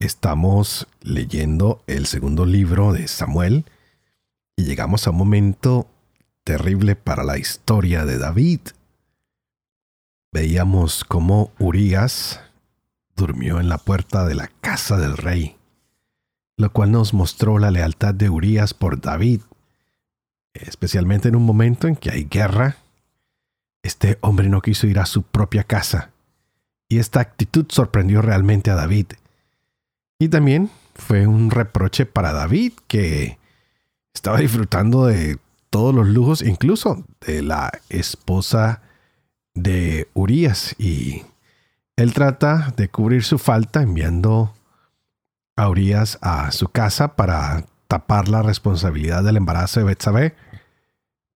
Estamos leyendo el segundo libro de Samuel y llegamos a un momento terrible para la historia de David. Veíamos cómo Urías durmió en la puerta de la casa del rey, lo cual nos mostró la lealtad de Urías por David, especialmente en un momento en que hay guerra este hombre no quiso ir a su propia casa. Y esta actitud sorprendió realmente a David. Y también fue un reproche para David que estaba disfrutando de todos los lujos, incluso de la esposa de Urias. Y él trata de cubrir su falta enviando a Urias a su casa para tapar la responsabilidad del embarazo de Betsabé.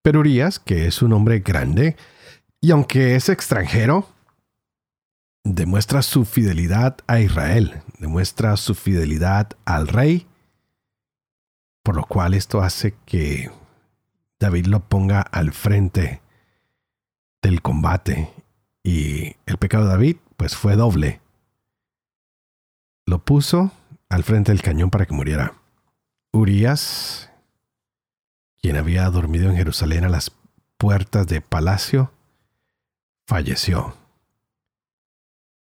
Pero Urias, que es un hombre grande, y aunque es extranjero, demuestra su fidelidad a Israel, demuestra su fidelidad al rey, por lo cual esto hace que David lo ponga al frente del combate. Y el pecado de David, pues fue doble. Lo puso al frente del cañón para que muriera. Urias, quien había dormido en Jerusalén a las puertas de palacio, falleció.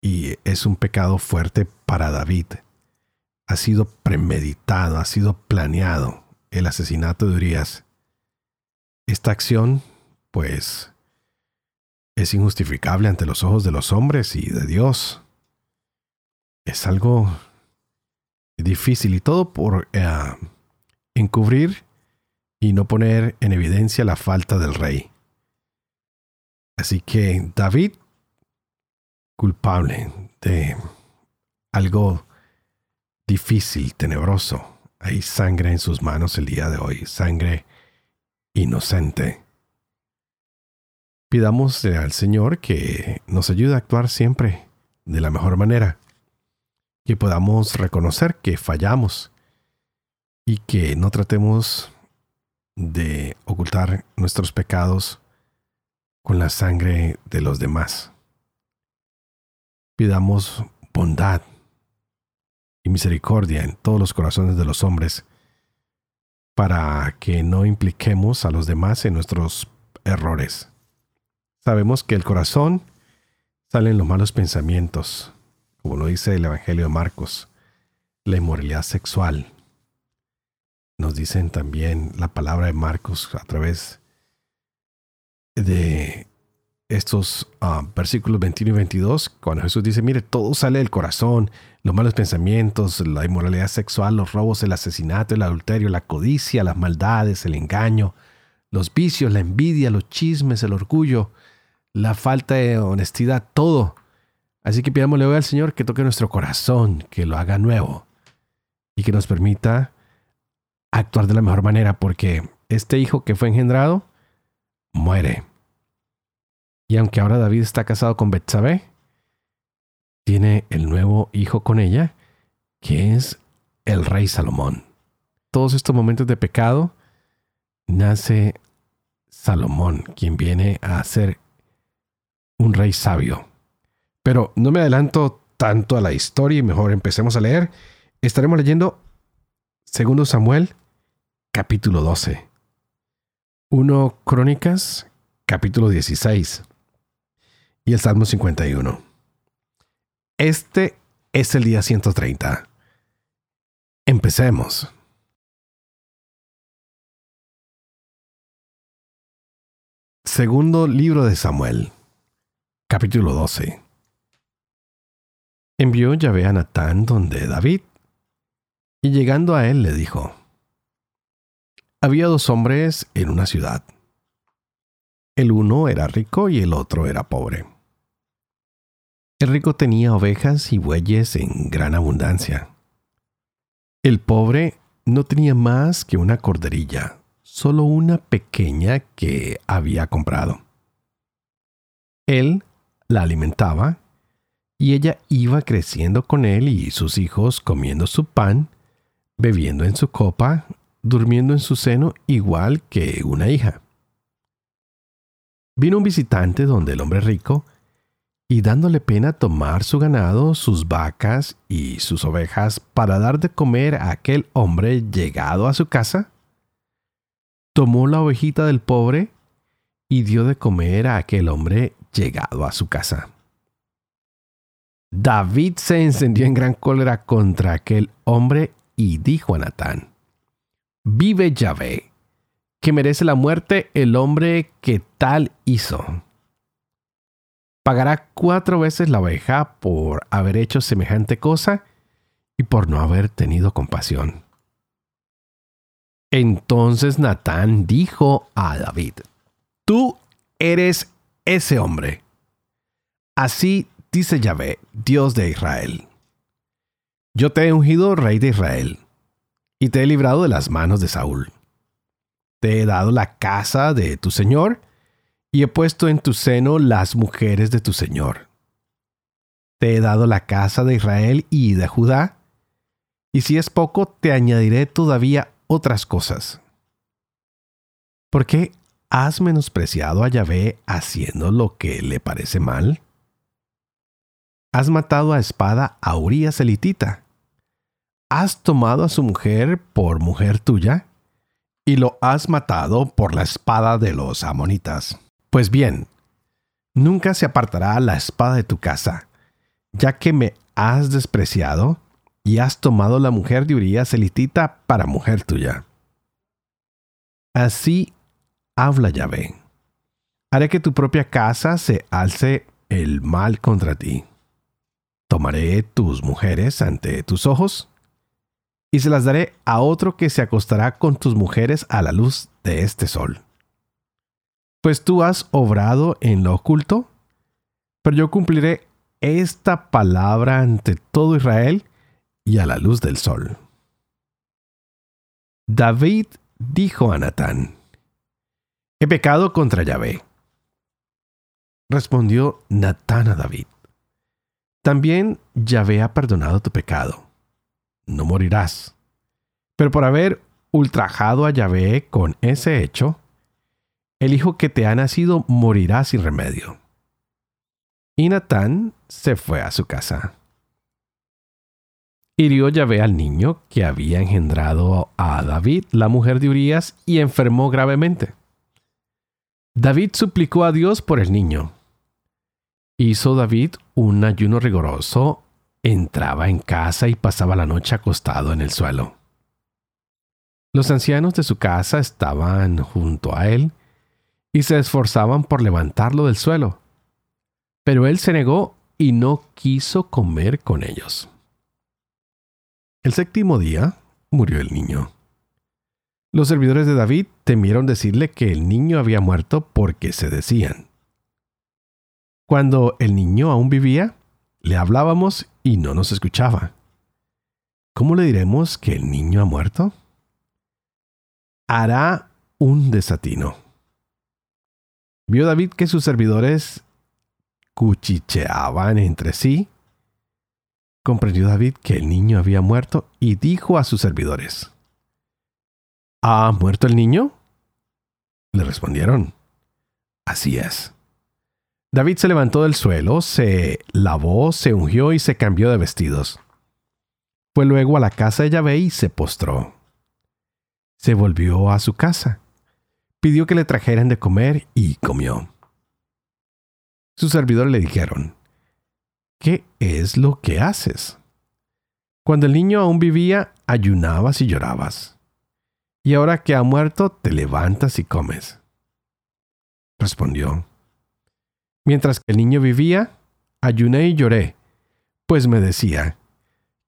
Y es un pecado fuerte para David. Ha sido premeditado, ha sido planeado el asesinato de Urias. Esta acción, pues, es injustificable ante los ojos de los hombres y de Dios. Es algo difícil y todo por eh, encubrir y no poner en evidencia la falta del rey. Así que David, culpable de algo difícil, tenebroso. Hay sangre en sus manos el día de hoy, sangre inocente. Pidamos al Señor que nos ayude a actuar siempre de la mejor manera, que podamos reconocer que fallamos y que no tratemos de ocultar nuestros pecados con la sangre de los demás. Pidamos bondad y misericordia en todos los corazones de los hombres para que no impliquemos a los demás en nuestros errores. Sabemos que el corazón salen los malos pensamientos, como lo dice el Evangelio de Marcos, la inmoralidad sexual. Nos dicen también la palabra de Marcos a través de estos ah, versículos 21 y 22, cuando Jesús dice, mire, todo sale del corazón, los malos pensamientos, la inmoralidad sexual, los robos, el asesinato, el adulterio, la codicia, las maldades, el engaño, los vicios, la envidia, los chismes, el orgullo, la falta de honestidad, todo. Así que pidámosle hoy al Señor que toque nuestro corazón, que lo haga nuevo y que nos permita actuar de la mejor manera, porque este hijo que fue engendrado, muere. Y aunque ahora David está casado con Betsabé, tiene el nuevo hijo con ella, que es el rey Salomón. Todos estos momentos de pecado nace Salomón, quien viene a ser un rey sabio. Pero no me adelanto tanto a la historia y mejor empecemos a leer. Estaremos leyendo 2 Samuel capítulo 12. 1 Crónicas, capítulo 16 y el Salmo 51. Este es el día 130. Empecemos. Segundo libro de Samuel, capítulo 12. Envió Yahvé a Natán donde David, y llegando a él le dijo, había dos hombres en una ciudad. El uno era rico y el otro era pobre. El rico tenía ovejas y bueyes en gran abundancia, El pobre no tenía más que una corderilla, solo una pequeña que había comprado. Él la alimentaba y ella iba creciendo con él y sus hijos comiendo su pan, bebiendo en su copa, durmiendo en su seno igual que una hija. Vino un visitante donde el hombre rico, y dándole pena tomar su ganado, sus vacas y sus ovejas para dar de comer a aquel hombre llegado a su casa, tomó la ovejita del pobre y dio de comer a aquel hombre llegado a su casa. David se encendió en gran cólera contra aquel hombre y dijo a Natán, Vive Yahvé, que merece la muerte el hombre que tal hizo. Pagará cuatro veces la oveja por haber hecho semejante cosa y por no haber tenido compasión. Entonces Natán dijo a David, Tú eres ese hombre. Así dice Yahvé, Dios de Israel. Yo te he ungido rey de Israel, y te he librado de las manos de Saúl. Te he dado la casa de tu Señor, y he puesto en tu seno las mujeres de tu Señor. Te he dado la casa de Israel y de Judá, y si es poco, te añadiré todavía otras cosas. ¿Por qué has menospreciado a Yahvé haciendo lo que le parece mal? Has matado a espada a Urias elitita. Has tomado a su mujer por mujer tuya y lo has matado por la espada de los amonitas. Pues bien, nunca se apartará la espada de tu casa, ya que me has despreciado y has tomado la mujer de Urias elitita para mujer tuya. Así habla Yahvé. Haré que tu propia casa se alce el mal contra ti. Tomaré tus mujeres ante tus ojos y se las daré a otro que se acostará con tus mujeres a la luz de este sol. Pues tú has obrado en lo oculto, pero yo cumpliré esta palabra ante todo Israel y a la luz del sol. David dijo a Natán, He pecado contra Yahvé. Respondió Natán a David. También Yahvé ha perdonado tu pecado. No morirás. Pero por haber ultrajado a Yahvé con ese hecho, el hijo que te ha nacido morirá sin remedio. Y Natán se fue a su casa. Hirió Yahvé al niño que había engendrado a David, la mujer de Urías, y enfermó gravemente. David suplicó a Dios por el niño. Hizo David un ayuno riguroso, entraba en casa y pasaba la noche acostado en el suelo. Los ancianos de su casa estaban junto a él y se esforzaban por levantarlo del suelo. Pero él se negó y no quiso comer con ellos. El séptimo día murió el niño. Los servidores de David temieron decirle que el niño había muerto porque se decían, cuando el niño aún vivía, le hablábamos y no nos escuchaba. ¿Cómo le diremos que el niño ha muerto? Hará un desatino. Vio David que sus servidores cuchicheaban entre sí. Comprendió David que el niño había muerto y dijo a sus servidores, ¿Ha muerto el niño? Le respondieron, Así es. David se levantó del suelo, se lavó, se ungió y se cambió de vestidos. Fue luego a la casa de Yahvé y se postró. Se volvió a su casa. Pidió que le trajeran de comer y comió. Sus servidores le dijeron, ¿qué es lo que haces? Cuando el niño aún vivía, ayunabas y llorabas y ahora que ha muerto te levantas y comes. Respondió, mientras que el niño vivía, ayuné y lloré, pues me decía,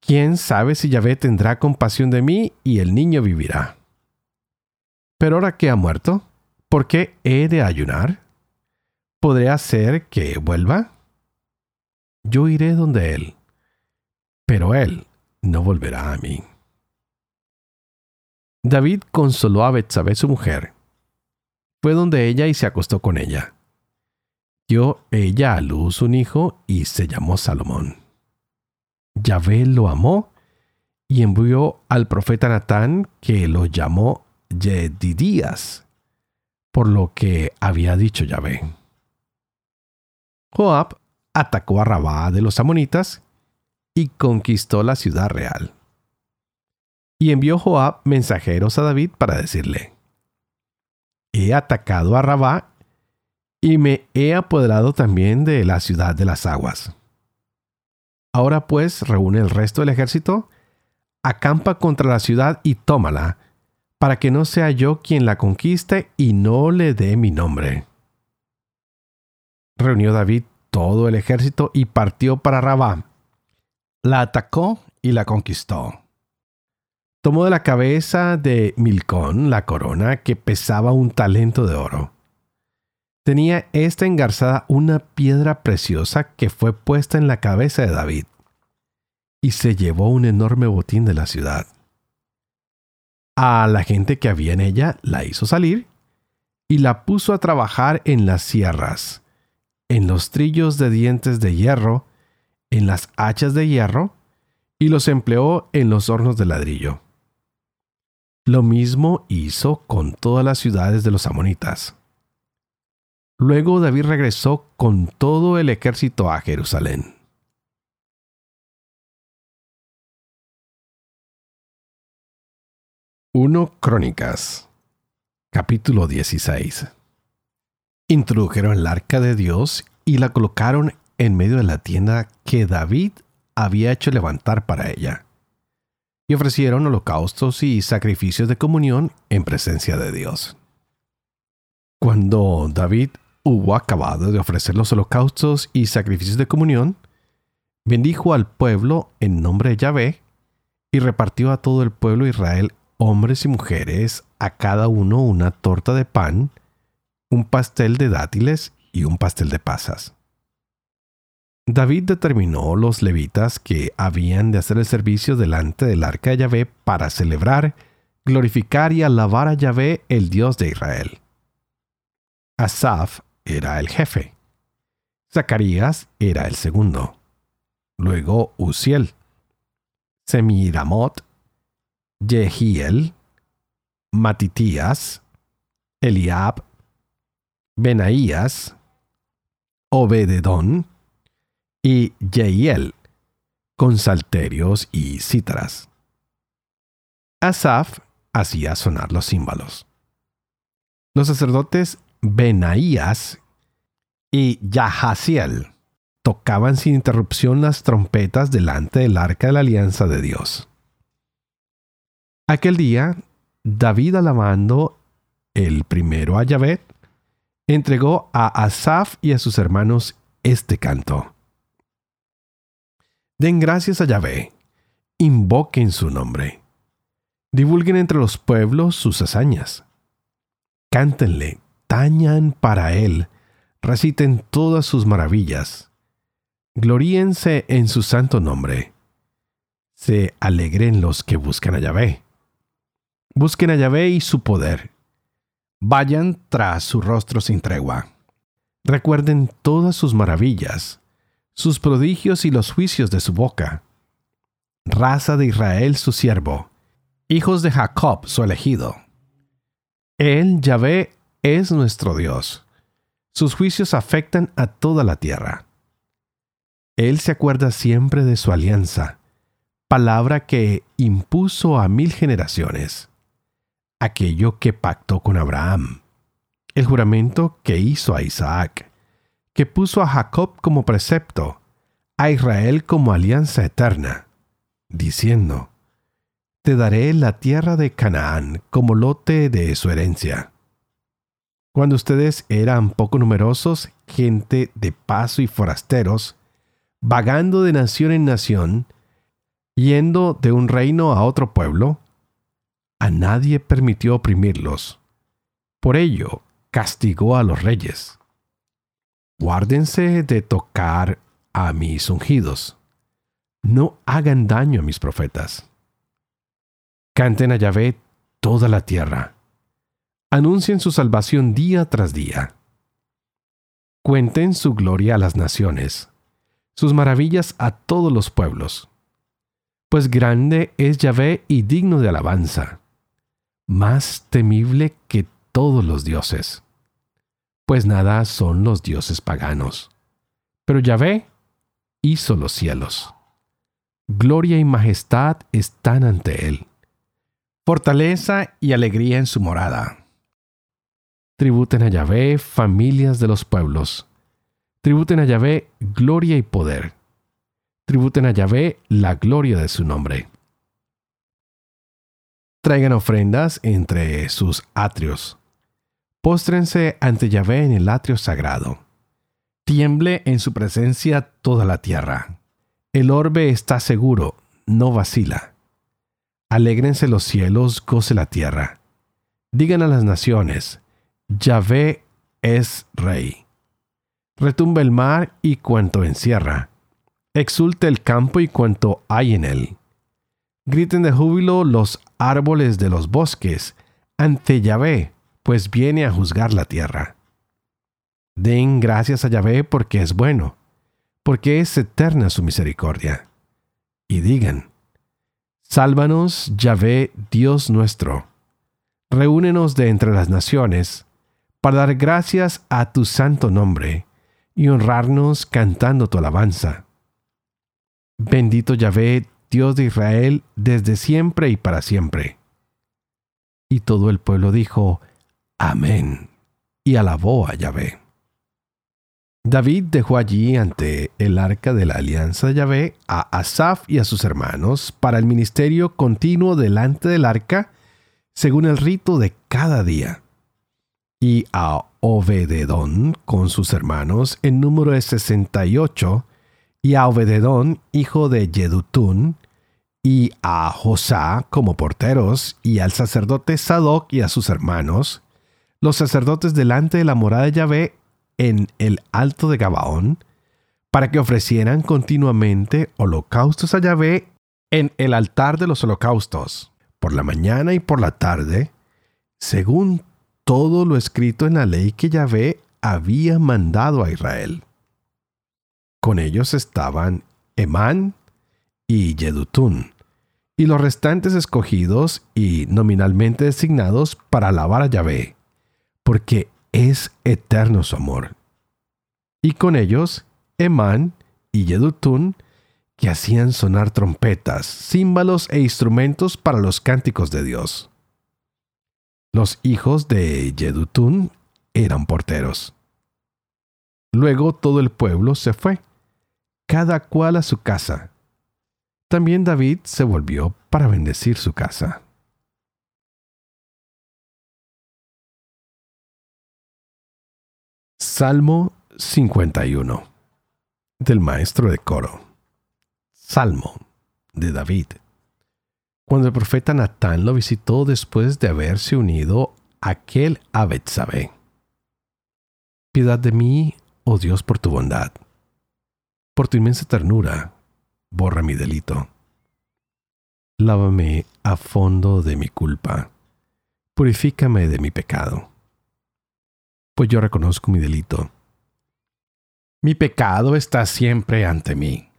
¿quién sabe si Yahvé tendrá compasión de mí y el niño vivirá? Pero ahora que ha muerto, ¿por qué he de ayunar? ¿Podré hacer que vuelva? Yo iré donde él, pero él no volverá a mí. David consoló a Betsabé su mujer. Fue donde ella y se acostó con ella. Dio ella a luz un hijo y se llamó Salomón. Yahvé lo amó y envió al profeta Natán que lo llamó Yedidías, por lo que había dicho Yahvé. Joab atacó a Rabá de los amonitas y conquistó la ciudad real. Y envió Joab mensajeros a David para decirle, He atacado a Rabá y me he apoderado también de la ciudad de las aguas. Ahora pues reúne el resto del ejército, acampa contra la ciudad y tómala, para que no sea yo quien la conquiste y no le dé mi nombre. Reunió David todo el ejército y partió para Rabá. La atacó y la conquistó. Tomó de la cabeza de Milcón la corona que pesaba un talento de oro tenía esta engarzada una piedra preciosa que fue puesta en la cabeza de David, y se llevó un enorme botín de la ciudad. A la gente que había en ella la hizo salir y la puso a trabajar en las sierras, en los trillos de dientes de hierro, en las hachas de hierro, y los empleó en los hornos de ladrillo. Lo mismo hizo con todas las ciudades de los amonitas. Luego David regresó con todo el ejército a Jerusalén. Uno Crónicas Capítulo 16 Introdujeron el arca de Dios y la colocaron en medio de la tienda que David había hecho levantar para ella. Y ofrecieron holocaustos y sacrificios de comunión en presencia de Dios. Cuando David hubo acabado de ofrecer los holocaustos y sacrificios de comunión, bendijo al pueblo en nombre de Yahvé y repartió a todo el pueblo de Israel, hombres y mujeres, a cada uno una torta de pan, un pastel de dátiles y un pastel de pasas. David determinó los levitas que habían de hacer el servicio delante del arca de Yahvé para celebrar, glorificar y alabar a Yahvé, el Dios de Israel. Asaf era el jefe. Zacarías era el segundo. Luego Uziel, Semiramot, Jehiel, Matitías, Eliab, Benaías, Obededón y Jehiel, con salterios y cítaras. Asaf hacía sonar los címbalos. Los sacerdotes Benaías y Yahaziel tocaban sin interrupción las trompetas delante del arca de la alianza de Dios. Aquel día, David alabando el primero a Yahvé, entregó a Asaf y a sus hermanos este canto. Den gracias a Yahvé, invoquen su nombre, divulguen entre los pueblos sus hazañas, cántenle tañan para Él, reciten todas sus maravillas. Gloríense en su santo nombre. Se alegren los que buscan a Yahvé. Busquen a Yahvé y su poder. Vayan tras su rostro sin tregua. Recuerden todas sus maravillas, sus prodigios y los juicios de su boca. Raza de Israel su siervo, hijos de Jacob su elegido. Él, Yahvé, es nuestro Dios. Sus juicios afectan a toda la tierra. Él se acuerda siempre de su alianza, palabra que impuso a mil generaciones, aquello que pactó con Abraham, el juramento que hizo a Isaac, que puso a Jacob como precepto, a Israel como alianza eterna, diciendo, Te daré la tierra de Canaán como lote de su herencia. Cuando ustedes eran poco numerosos, gente de paso y forasteros, vagando de nación en nación, yendo de un reino a otro pueblo, a nadie permitió oprimirlos. Por ello, castigó a los reyes. Guárdense de tocar a mis ungidos. No hagan daño a mis profetas. Canten a Yahvé toda la tierra. Anuncien su salvación día tras día. Cuenten su gloria a las naciones, sus maravillas a todos los pueblos. Pues grande es Yahvé y digno de alabanza, más temible que todos los dioses. Pues nada son los dioses paganos. Pero Yahvé hizo los cielos. Gloria y majestad están ante él. Fortaleza y alegría en su morada. Tributen a Yahvé familias de los pueblos. Tributen a Yahvé gloria y poder. Tributen a Yahvé la gloria de su nombre. Traigan ofrendas entre sus atrios. Póstrense ante Yahvé en el atrio sagrado. Tiemble en su presencia toda la tierra. El orbe está seguro, no vacila. Alégrense los cielos, goce la tierra. Digan a las naciones, Yahvé es rey. Retumba el mar y cuanto encierra. Exulte el campo y cuanto hay en él. Griten de júbilo los árboles de los bosques ante Yahvé, pues viene a juzgar la tierra. Den gracias a Yahvé porque es bueno, porque es eterna su misericordia. Y digan, Sálvanos, Yahvé, Dios nuestro. Reúnenos de entre las naciones, para dar gracias a tu santo nombre, y honrarnos cantando tu alabanza. Bendito Yahvé, Dios de Israel, desde siempre y para siempre. Y todo el pueblo dijo, Amén, y alabó a Yahvé. David dejó allí ante el arca de la alianza de Yahvé a Asaf y a sus hermanos para el ministerio continuo delante del arca, según el rito de cada día. Y a Obededón con sus hermanos en número de 68, y a Obededón, hijo de Yedutún, y a Josá como porteros, y al sacerdote Sadoc y a sus hermanos, los sacerdotes delante de la morada de Yahvé en el alto de Gabaón, para que ofrecieran continuamente holocaustos a Yahvé en el altar de los holocaustos, por la mañana y por la tarde, según todo lo escrito en la ley que Yahvé había mandado a Israel. Con ellos estaban Emán y Yedutún, y los restantes escogidos y nominalmente designados para alabar a Yahvé, porque es eterno su amor. Y con ellos, Emán y Yedutún, que hacían sonar trompetas, címbalos e instrumentos para los cánticos de Dios. Los hijos de Yedutún eran porteros. Luego todo el pueblo se fue, cada cual a su casa. También David se volvió para bendecir su casa. Salmo 51 del maestro de coro. Salmo de David. Cuando el profeta Natán lo visitó después de haberse unido aquel a Betsabé. Piedad de mí, oh Dios, por tu bondad. Por tu inmensa ternura, borra mi delito. Lávame a fondo de mi culpa. Purifícame de mi pecado pues yo reconozco mi delito. Mi pecado está siempre ante mí.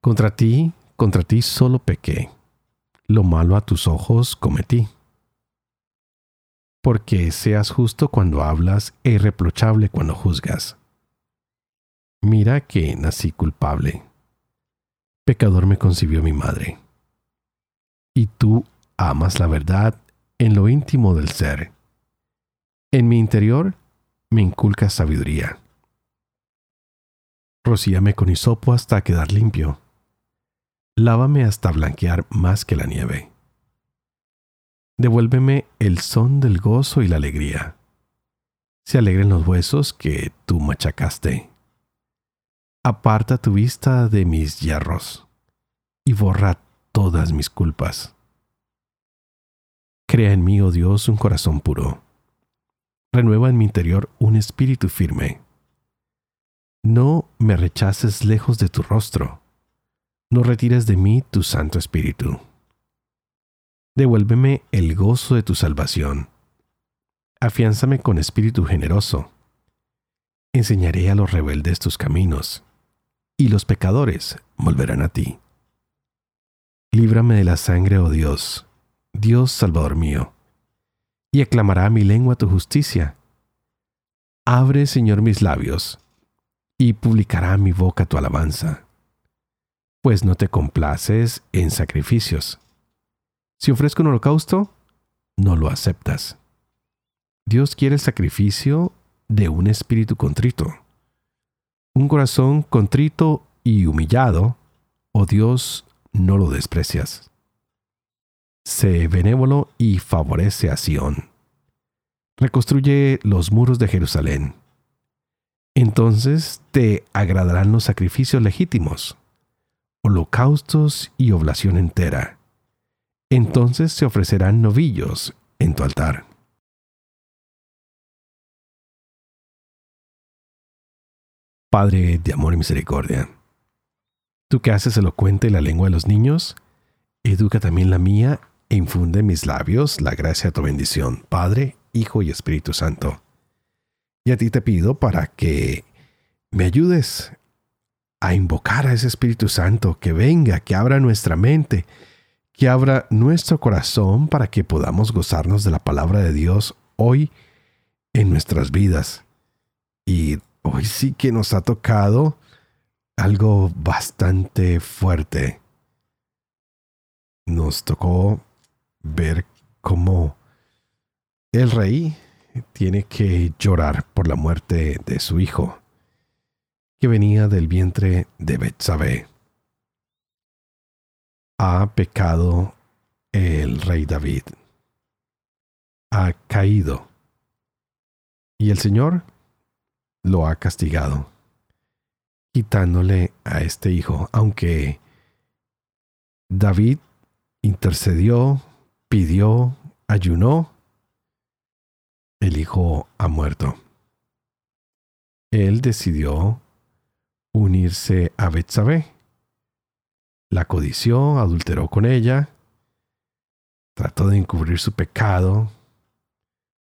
Contra ti, contra ti solo pequé. Lo malo a tus ojos cometí. Porque seas justo cuando hablas e irreprochable cuando juzgas. Mira que nací culpable. Pecador me concibió mi madre. Y tú amas la verdad en lo íntimo del ser. En mi interior me inculca sabiduría. Rocíame con hisopo hasta quedar limpio. Lávame hasta blanquear más que la nieve. Devuélveme el son del gozo y la alegría. Se alegren los huesos que tú machacaste. Aparta tu vista de mis hierros y borra todas mis culpas. Crea en mí, oh Dios, un corazón puro renueva en mi interior un espíritu firme. No me rechaces lejos de tu rostro, no retires de mí tu Santo Espíritu. Devuélveme el gozo de tu salvación. Afiánzame con espíritu generoso. Enseñaré a los rebeldes tus caminos, y los pecadores volverán a ti. Líbrame de la sangre, oh Dios, Dios Salvador mío, y aclamará mi lengua tu justicia. Abre, Señor, mis labios, y publicará mi boca tu alabanza. Pues no te complaces en sacrificios. Si ofrezco un holocausto, no lo aceptas. Dios quiere el sacrificio de un espíritu contrito. Un corazón contrito y humillado, oh Dios, no lo desprecias. Sé benévolo y favorece a Sión. Reconstruye los muros de Jerusalén. Entonces te agradarán los sacrificios legítimos, holocaustos y oblación entera. Entonces se ofrecerán novillos en tu altar. Padre de amor y misericordia Tú que haces elocuente la lengua de los niños, educa también la mía e infunde en mis labios la gracia de tu bendición, Padre, Hijo y Espíritu Santo. Y a ti te pido para que me ayudes a invocar a ese Espíritu Santo, que venga, que abra nuestra mente, que abra nuestro corazón para que podamos gozarnos de la palabra de Dios hoy en nuestras vidas. Y hoy sí que nos ha tocado algo bastante fuerte. Nos tocó ver cómo el rey tiene que llorar por la muerte de su hijo, que venía del vientre de Betsabé. Ha pecado el rey David. Ha caído. Y el Señor lo ha castigado quitándole a este hijo, aunque David intercedió, pidió, ayunó, el hijo ha muerto. Él decidió unirse a Betsabé. La codició, adulteró con ella, trató de encubrir su pecado.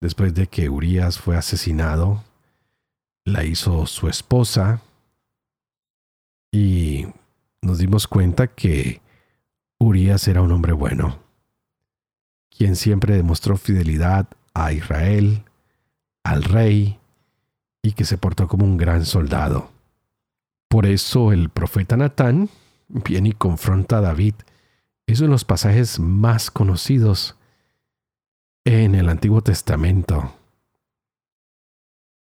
Después de que Urias fue asesinado, la hizo su esposa y nos dimos cuenta que Urias era un hombre bueno, quien siempre demostró fidelidad a Israel, al rey, y que se portó como un gran soldado. Por eso el profeta Natán viene y confronta a David. Es uno de los pasajes más conocidos en el Antiguo Testamento.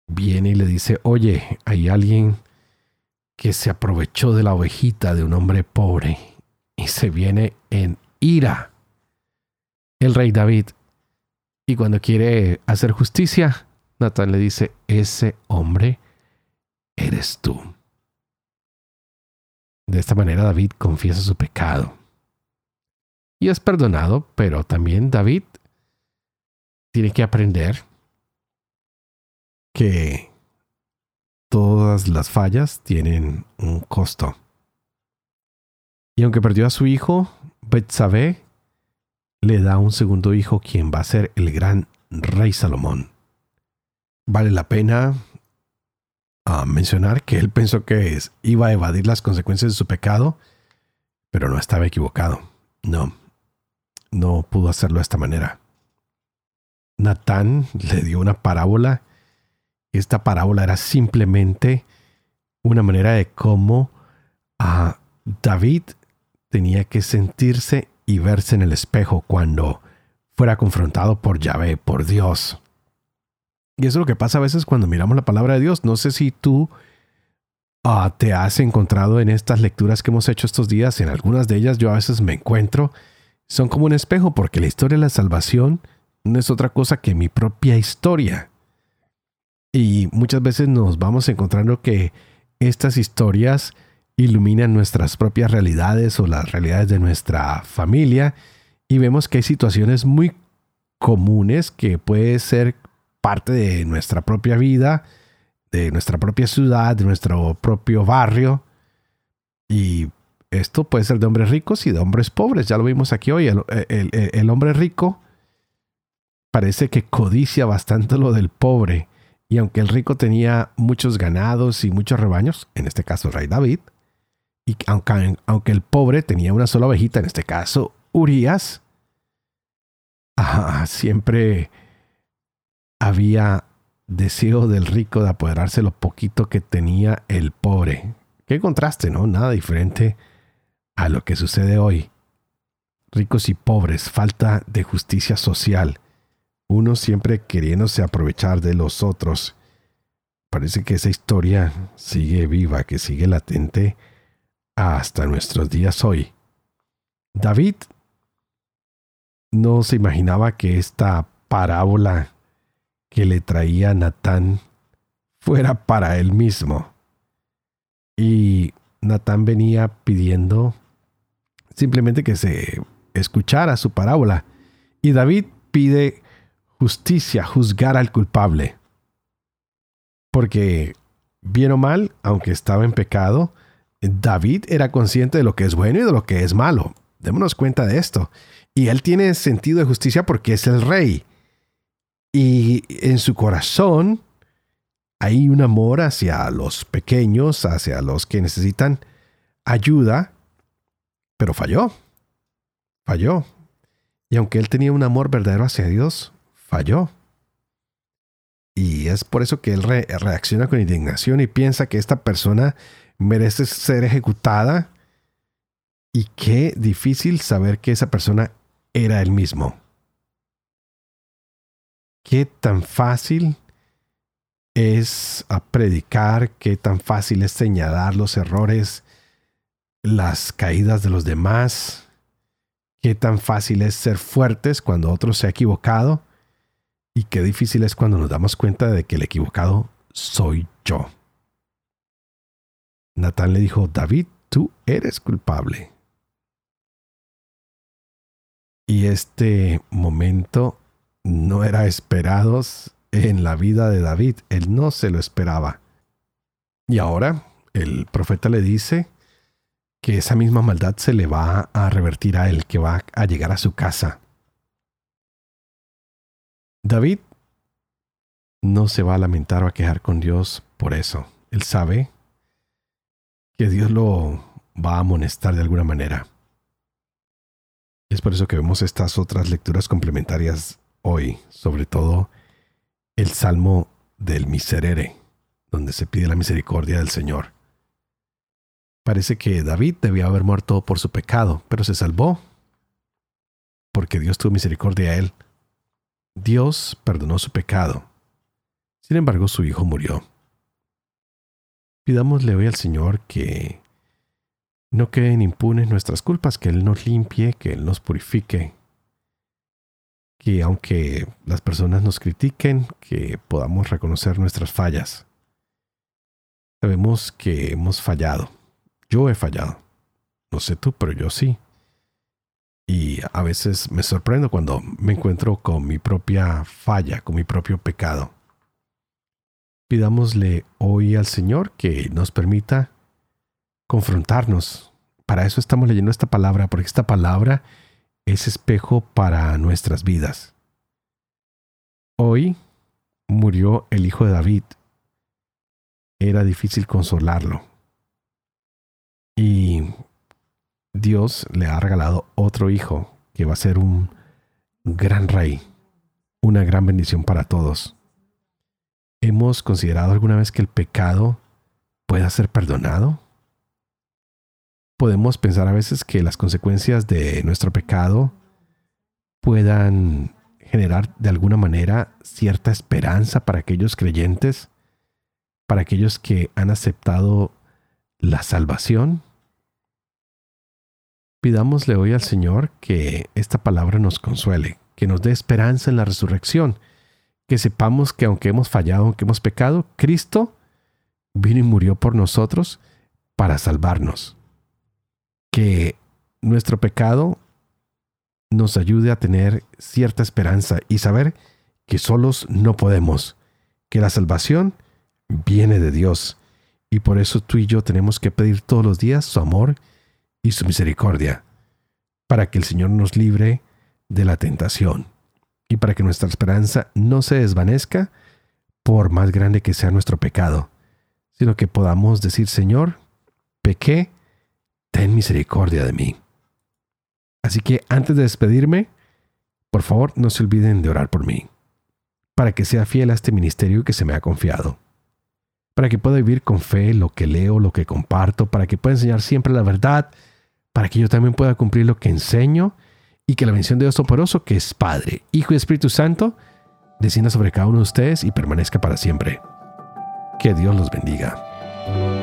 Viene y le dice, oye, hay alguien que se aprovechó de la ovejita de un hombre pobre y se viene en ira el rey David. Y cuando quiere hacer justicia, Natán le dice, ese hombre eres tú. De esta manera David confiesa su pecado. Y es perdonado, pero también David tiene que aprender que todas las fallas tienen un costo. Y aunque perdió a su hijo, Betsabé le da un segundo hijo quien va a ser el gran rey Salomón. Vale la pena ah, mencionar que él pensó que iba a evadir las consecuencias de su pecado, pero no estaba equivocado. No, no pudo hacerlo de esta manera. Natán le dio una parábola esta parábola era simplemente una manera de cómo a David tenía que sentirse y verse en el espejo cuando fuera confrontado por Yahvé, por Dios. Y eso es lo que pasa a veces cuando miramos la palabra de Dios. No sé si tú ah, te has encontrado en estas lecturas que hemos hecho estos días. En algunas de ellas yo a veces me encuentro. Son como un espejo porque la historia de la salvación no es otra cosa que mi propia historia. Y muchas veces nos vamos encontrando que estas historias iluminan nuestras propias realidades o las realidades de nuestra familia y vemos que hay situaciones muy comunes que puede ser parte de nuestra propia vida, de nuestra propia ciudad, de nuestro propio barrio y esto puede ser de hombres ricos y de hombres pobres. Ya lo vimos aquí hoy. El, hombre rico parece que codicia bastante lo del pobre. Y aunque el rico tenía muchos ganados y muchos rebaños, en este caso el rey David, y aunque, el pobre tenía una sola ovejita, en este caso Urias, siempre había deseo del rico de apoderarse lo poquito que tenía el pobre. Qué contraste, ¿no? Nada diferente a lo que sucede hoy. Ricos y pobres, falta de justicia social, uno siempre queriéndose aprovechar de los otros. Parece que esa historia sigue viva, que sigue latente hasta nuestros días hoy. David no se imaginaba que esta parábola que le traía Natán fuera para él mismo. Y Natán venía pidiendo simplemente que se escuchara su parábola. Y David pide justicia, juzgar al culpable. Porque, bien o mal, aunque estaba en pecado, David era consciente de lo que es bueno y de lo que es malo. Démonos cuenta de esto. Y él tiene sentido de justicia porque es el rey. Y en su corazón hay un amor hacia los pequeños, hacia los que necesitan ayuda, pero falló. Falló. Y aunque él tenía un amor verdadero hacia Dios, falló. Y es por eso que él reacciona con indignación y piensa que esta persona merece ser ejecutada. Y qué difícil saber que esa persona era él mismo. Qué tan fácil es predicar, qué tan fácil es señalar los errores, las caídas de los demás, qué tan fácil es ser fuertes cuando otro se ha equivocado y qué difícil es cuando nos damos cuenta de que el equivocado soy yo. Natán le dijo, David, tú eres culpable. Y este momento no era esperado en la vida de David. Él no se lo esperaba. Y ahora el profeta le dice que esa misma maldad se le va a revertir a él, que va a llegar a su casa. David no se va a lamentar o a quejar con Dios por eso. Él sabe que Dios lo va a amonestar de alguna manera. Es por eso que vemos estas otras lecturas complementarias hoy, sobre todo el Salmo del Miserere, donde se pide la misericordia del Señor. Parece que David debía haber muerto por su pecado, pero se salvó porque Dios tuvo misericordia a él. Dios perdonó su pecado. Sin embargo, su hijo murió. Pidámosle hoy al Señor que no queden impunes nuestras culpas, que Él nos limpie, que Él nos purifique, que aunque las personas nos critiquen, que podamos reconocer nuestras fallas. Sabemos que hemos fallado. Yo he fallado. No sé tú, pero yo sí. Y a veces me sorprendo cuando me encuentro con mi propia falla, con mi propio pecado. Pidámosle hoy al Señor que nos permita confrontarnos. Para eso estamos leyendo esta palabra, porque esta palabra es espejo para nuestras vidas. Hoy murió el hijo de David. Era difícil consolarlo. Y Dios le ha regalado otro hijo que va a ser un gran rey, una gran bendición para todos. ¿Hemos considerado alguna vez que el pecado pueda ser perdonado? podemos pensar a veces que las consecuencias de nuestro pecado puedan generar de alguna manera cierta esperanza para aquellos creyentes, para aquellos que han aceptado la salvación. Pidámosle hoy al Señor que esta palabra nos consuele, que nos dé esperanza en la resurrección, que sepamos que aunque hemos fallado, aunque hemos pecado, Cristo vino y murió por nosotros para salvarnos que nuestro pecado nos ayude a tener cierta esperanza y saber que solos no podemos, que la salvación viene de Dios. Y por eso tú y yo tenemos que pedir todos los días su amor y su misericordia, para que el Señor nos libre de la tentación y para que nuestra esperanza no se desvanezca por más grande que sea nuestro pecado, sino que podamos decir, Señor, pequé, ten misericordia de mí. Así que antes de despedirme, por favor no se olviden de orar por mí, para que sea fiel a este ministerio que se me ha confiado, para que pueda vivir con fe lo que leo, lo que comparto, para que pueda enseñar siempre la verdad, para que yo también pueda cumplir lo que enseño y que la bendición de Dios Toporoso, que es Padre, Hijo y Espíritu Santo, descienda sobre cada uno de ustedes y permanezca para siempre. Que Dios los bendiga.